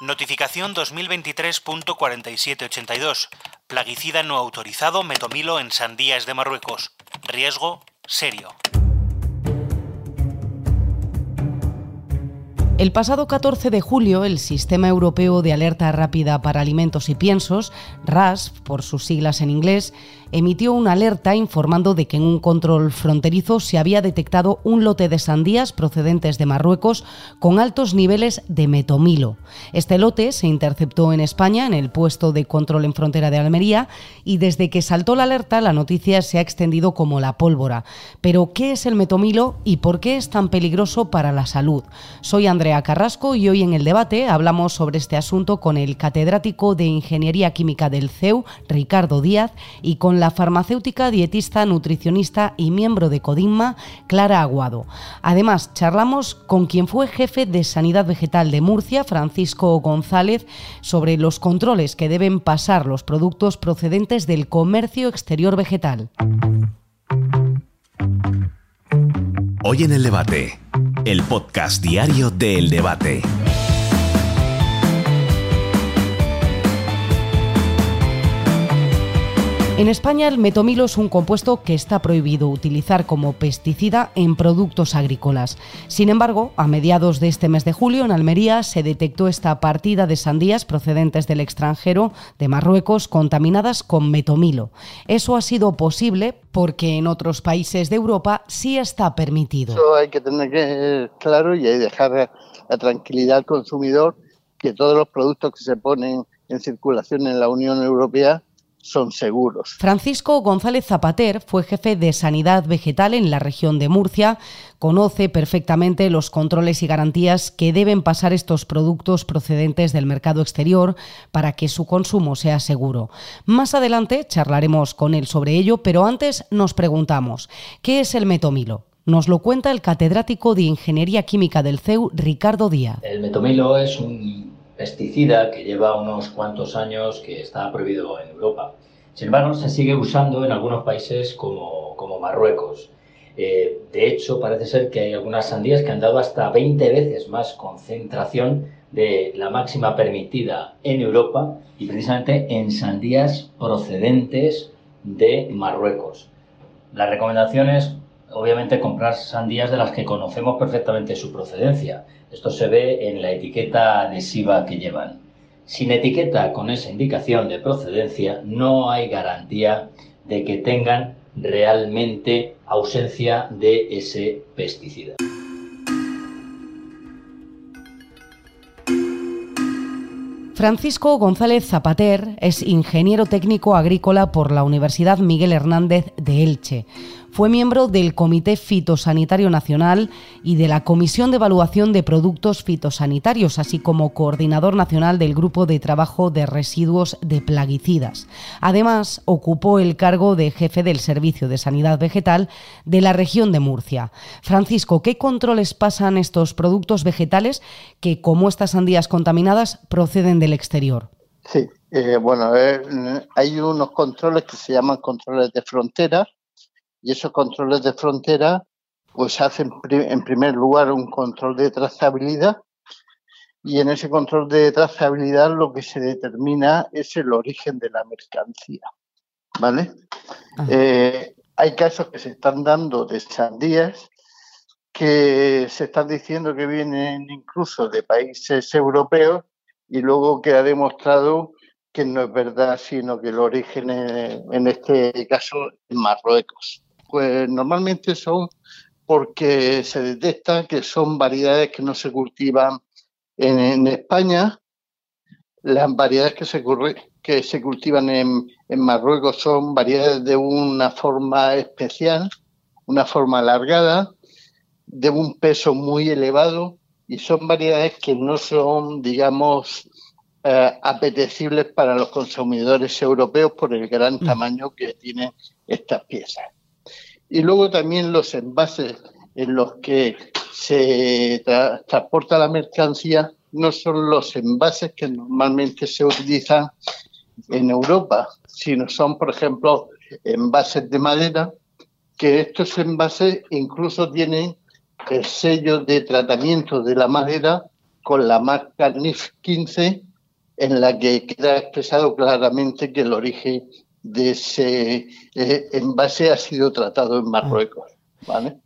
Notificación 2023.4782. Plaguicida no autorizado metomilo en sandías de Marruecos. Riesgo serio. El pasado 14 de julio, el Sistema Europeo de Alerta Rápida para Alimentos y Piensos, RASP por sus siglas en inglés, emitió una alerta informando de que en un control fronterizo se había detectado un lote de sandías procedentes de Marruecos con altos niveles de metomilo. Este lote se interceptó en España en el puesto de control en frontera de Almería y desde que saltó la alerta la noticia se ha extendido como la pólvora. Pero ¿qué es el metomilo y por qué es tan peligroso para la salud? Soy Andrea Carrasco y hoy en el debate hablamos sobre este asunto con el catedrático de Ingeniería Química del CEU, Ricardo Díaz, y con la farmacéutica, dietista, nutricionista y miembro de Codinma, Clara Aguado. Además, charlamos con quien fue jefe de Sanidad Vegetal de Murcia, Francisco González, sobre los controles que deben pasar los productos procedentes del comercio exterior vegetal. Hoy en el debate, el podcast diario del debate. En España el metomilo es un compuesto que está prohibido utilizar como pesticida en productos agrícolas. Sin embargo, a mediados de este mes de julio en Almería se detectó esta partida de sandías procedentes del extranjero de Marruecos contaminadas con metomilo. Eso ha sido posible porque en otros países de Europa sí está permitido. Eso hay que tener claro y dejar la tranquilidad al consumidor que todos los productos que se ponen en circulación en la Unión Europea son seguros. Francisco González Zapater fue jefe de Sanidad Vegetal en la región de Murcia. Conoce perfectamente los controles y garantías que deben pasar estos productos procedentes del mercado exterior para que su consumo sea seguro. Más adelante charlaremos con él sobre ello, pero antes nos preguntamos, ¿qué es el metomilo? Nos lo cuenta el catedrático de Ingeniería Química del CEU, Ricardo Díaz. El metomilo es un pesticida que lleva unos cuantos años que está prohibido en Europa. Sin embargo, se sigue usando en algunos países como, como Marruecos. Eh, de hecho, parece ser que hay algunas sandías que han dado hasta 20 veces más concentración de la máxima permitida en Europa y precisamente en sandías procedentes de Marruecos. La recomendación es, obviamente, comprar sandías de las que conocemos perfectamente su procedencia, esto se ve en la etiqueta adhesiva que llevan. Sin etiqueta con esa indicación de procedencia no hay garantía de que tengan realmente ausencia de ese pesticida. Francisco González Zapater es ingeniero técnico agrícola por la Universidad Miguel Hernández de Elche. Fue miembro del Comité Fitosanitario Nacional y de la Comisión de Evaluación de Productos Fitosanitarios, así como coordinador nacional del Grupo de Trabajo de Residuos de Plaguicidas. Además, ocupó el cargo de jefe del Servicio de Sanidad Vegetal de la región de Murcia. Francisco, ¿qué controles pasan estos productos vegetales que, como estas sandías contaminadas, proceden del exterior? Sí, eh, bueno, hay unos controles que se llaman controles de frontera, y esos controles de frontera pues hacen en primer lugar un control de trazabilidad y en ese control de trazabilidad lo que se determina es el origen de la mercancía. ¿Vale? Eh, hay casos que se están dando de sandías que se están diciendo que vienen incluso de países europeos y luego queda demostrado que no es verdad, sino que el origen en este caso es Marruecos. Pues normalmente son porque se detecta que son variedades que no se cultivan en, España. Las variedades que se, que se cultivan en, en Marruecos son variedades de una forma especial, una forma alargada, de un peso muy elevado y son variedades que no son, digamos, eh, apetecibles para los consumidores europeos por el gran mm. tamaño que tienen estas piezas. Y luego también los envases en los que se transporta la mercancía no son los envases que normalmente se utilizan en Europa, sino son, por ejemplo, envases de madera, que estos envases incluso tienen el sello de tratamiento de la madera con la marca NIF 15 en la que queda expresado claramente que el origen de ese eh, envase ha sido tratado en Marruecos. ¿vale?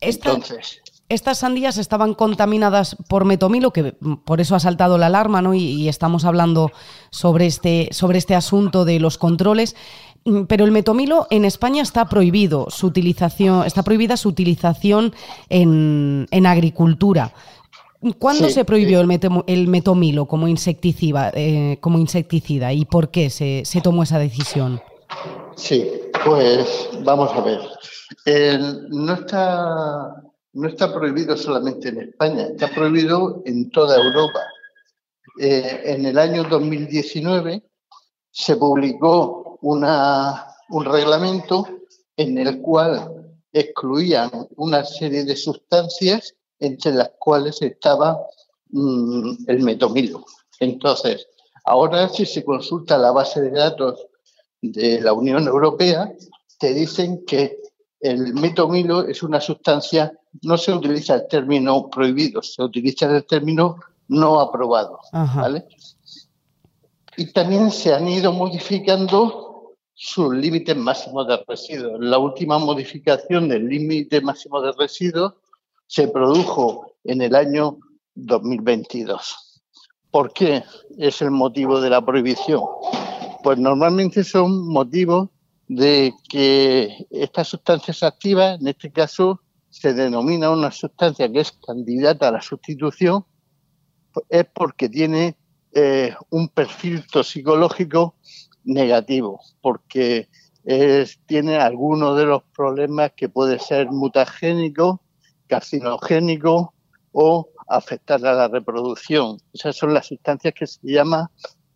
Entonces, estas sandías estaban contaminadas por metomilo, que por eso ha saltado la alarma, ¿no? Y, estamos hablando sobre este, sobre este asunto de los controles. Mm, pero el metomilo en España está prohibido su utilización, está prohibida su utilización en, agricultura. ¿Cuándo se prohibió el, el, metomilo como insecticida, eh, como insecticida y por qué se, tomó esa decisión? Sí, pues vamos a ver. no está no está prohibido solamente en España, está prohibido en toda Europa. Eh, en el año 2019 se publicó una, un reglamento en el cual excluían una serie de sustancias entre las cuales estaba mm, el metomilo. Entonces, ahora si se consulta la base de datos de la Unión Europea, te dicen que el metomilo es una sustancia, no se utiliza el término prohibido, se utiliza el término no aprobado. Y también se han ido modificando sus límites máximos de residuos. La última modificación del límite máximo de residuos se produjo en el año 2022. ¿Por qué es el motivo de la prohibición? Pues normalmente son motivos de que estas sustancias activas, en este caso, se denomina una sustancia que es candidata a la sustitución, es porque tiene eh, un perfil toxicológico negativo, porque tiene algunos de los problemas que puede ser mutagénico, carcinogénico o afectar a la reproducción. Esas son las sustancias que se llaman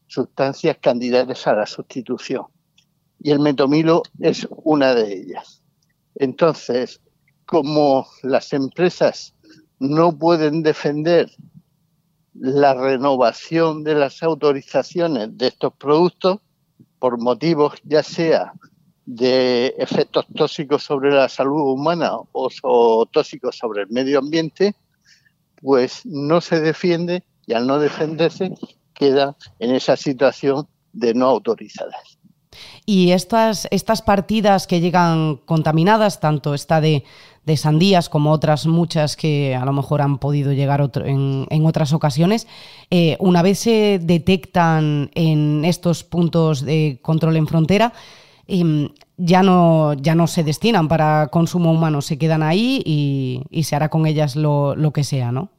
sustancias candidatas a la sustitución y el metomilo es una de ellas. Entonces, como las empresas no pueden defender la renovación de las autorizaciones de estos productos por motivos ya sea de efectos tóxicos sobre la salud humana o, tóxicos sobre el medio ambiente, pues no se defiende y al no defenderse queda en esa situación de no autorizadas. Y estas, estas partidas que llegan contaminadas, tanto esta de, sandías como otras muchas que a lo mejor han podido llegar en, otras ocasiones, eh, una vez se detectan en estos puntos de control en frontera, em, ya, no, ya no se destinan para consumo humano, se quedan ahí y, se hará con ellas lo, lo, que sea, ¿no?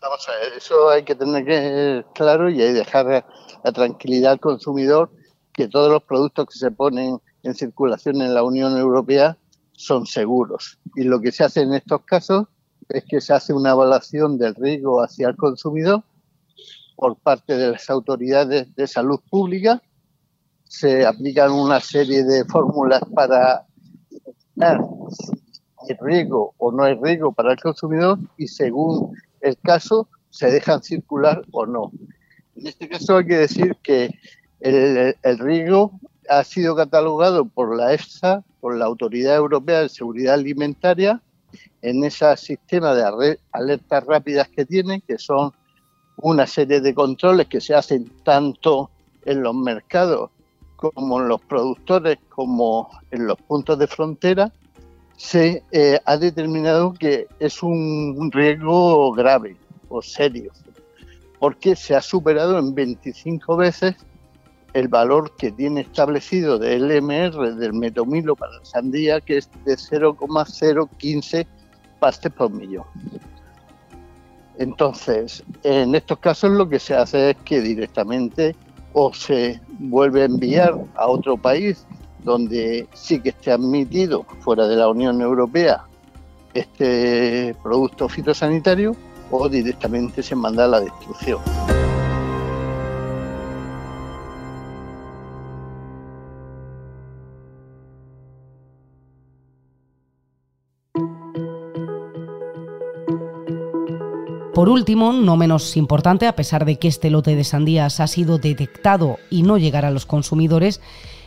Vamos a eso hay que tener que claro y hay dejar la tranquilidad al consumidor que todos los productos que se ponen en circulación en la Unión Europea son seguros. Y lo que se hace en estos casos es que se hace una evaluación del riesgo hacia el consumidor por parte de las autoridades de salud pública. Se aplican una serie de fórmulas para determinar si hay riesgo o no hay riesgo para el consumidor y según el caso se dejan circular o no. En este caso hay que decir que el, riesgo ha sido catalogado por la EFSA, por la Autoridad Europea de Seguridad Alimentaria, en ese sistema de alertas rápidas que tiene, que son una serie de controles que se hacen tanto en los mercados como en los productores, como en los puntos de frontera, se eh, ha determinado que es un riesgo grave o serio, porque se ha superado en 25 veces el valor que tiene establecido del LMR del metomilo para la sandía, que es de 0,015 pastes por millón. Entonces, en estos casos lo que se hace es que directamente o se vuelve a enviar a otro país donde sí que esté admitido fuera de la Unión Europea este producto fitosanitario o directamente se manda a la destrucción. Por último, no menos importante, a pesar de que este lote de sandías ha sido detectado y no llegará a los consumidores,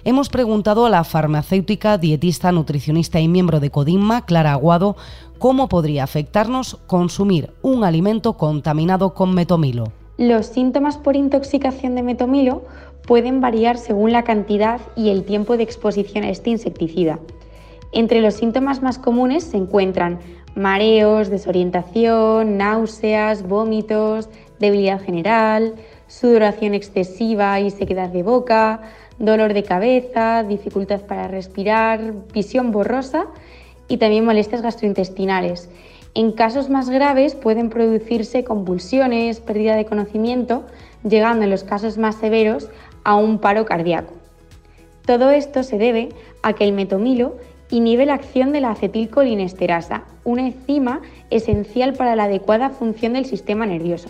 hemos preguntado a la farmacéutica, dietista, nutricionista y miembro de Codinma, Clara Aguado, cómo podría afectarnos consumir un alimento contaminado con metomilo. Los síntomas por intoxicación de metomilo pueden variar según la cantidad y el tiempo de exposición a este insecticida. Entre los síntomas más comunes se encuentran mareos, desorientación, náuseas, vómitos, debilidad general, sudoración excesiva y sequedad de boca, dolor de cabeza, dificultad para respirar, visión borrosa y también molestias gastrointestinales. En casos más graves pueden producirse convulsiones, pérdida de conocimiento, llegando en los casos más severos a un paro cardíaco. Todo esto se debe a que el metomilo inhibe la acción de la acetilcolinesterasa, una enzima esencial para la adecuada función del sistema nervioso.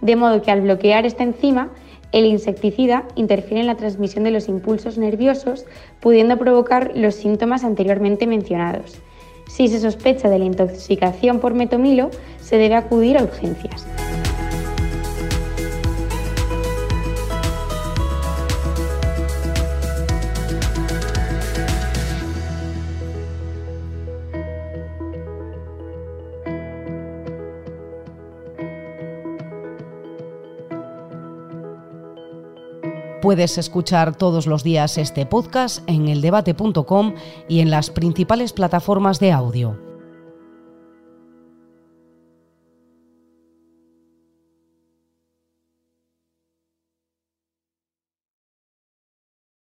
De modo que al bloquear esta enzima, el insecticida interfiere en la transmisión de los impulsos nerviosos, pudiendo provocar los síntomas anteriormente mencionados. Si se sospecha de la intoxicación por metomilo, se debe acudir a urgencias. Puedes escuchar todos los días este podcast en eldebate.com y en las principales plataformas de audio.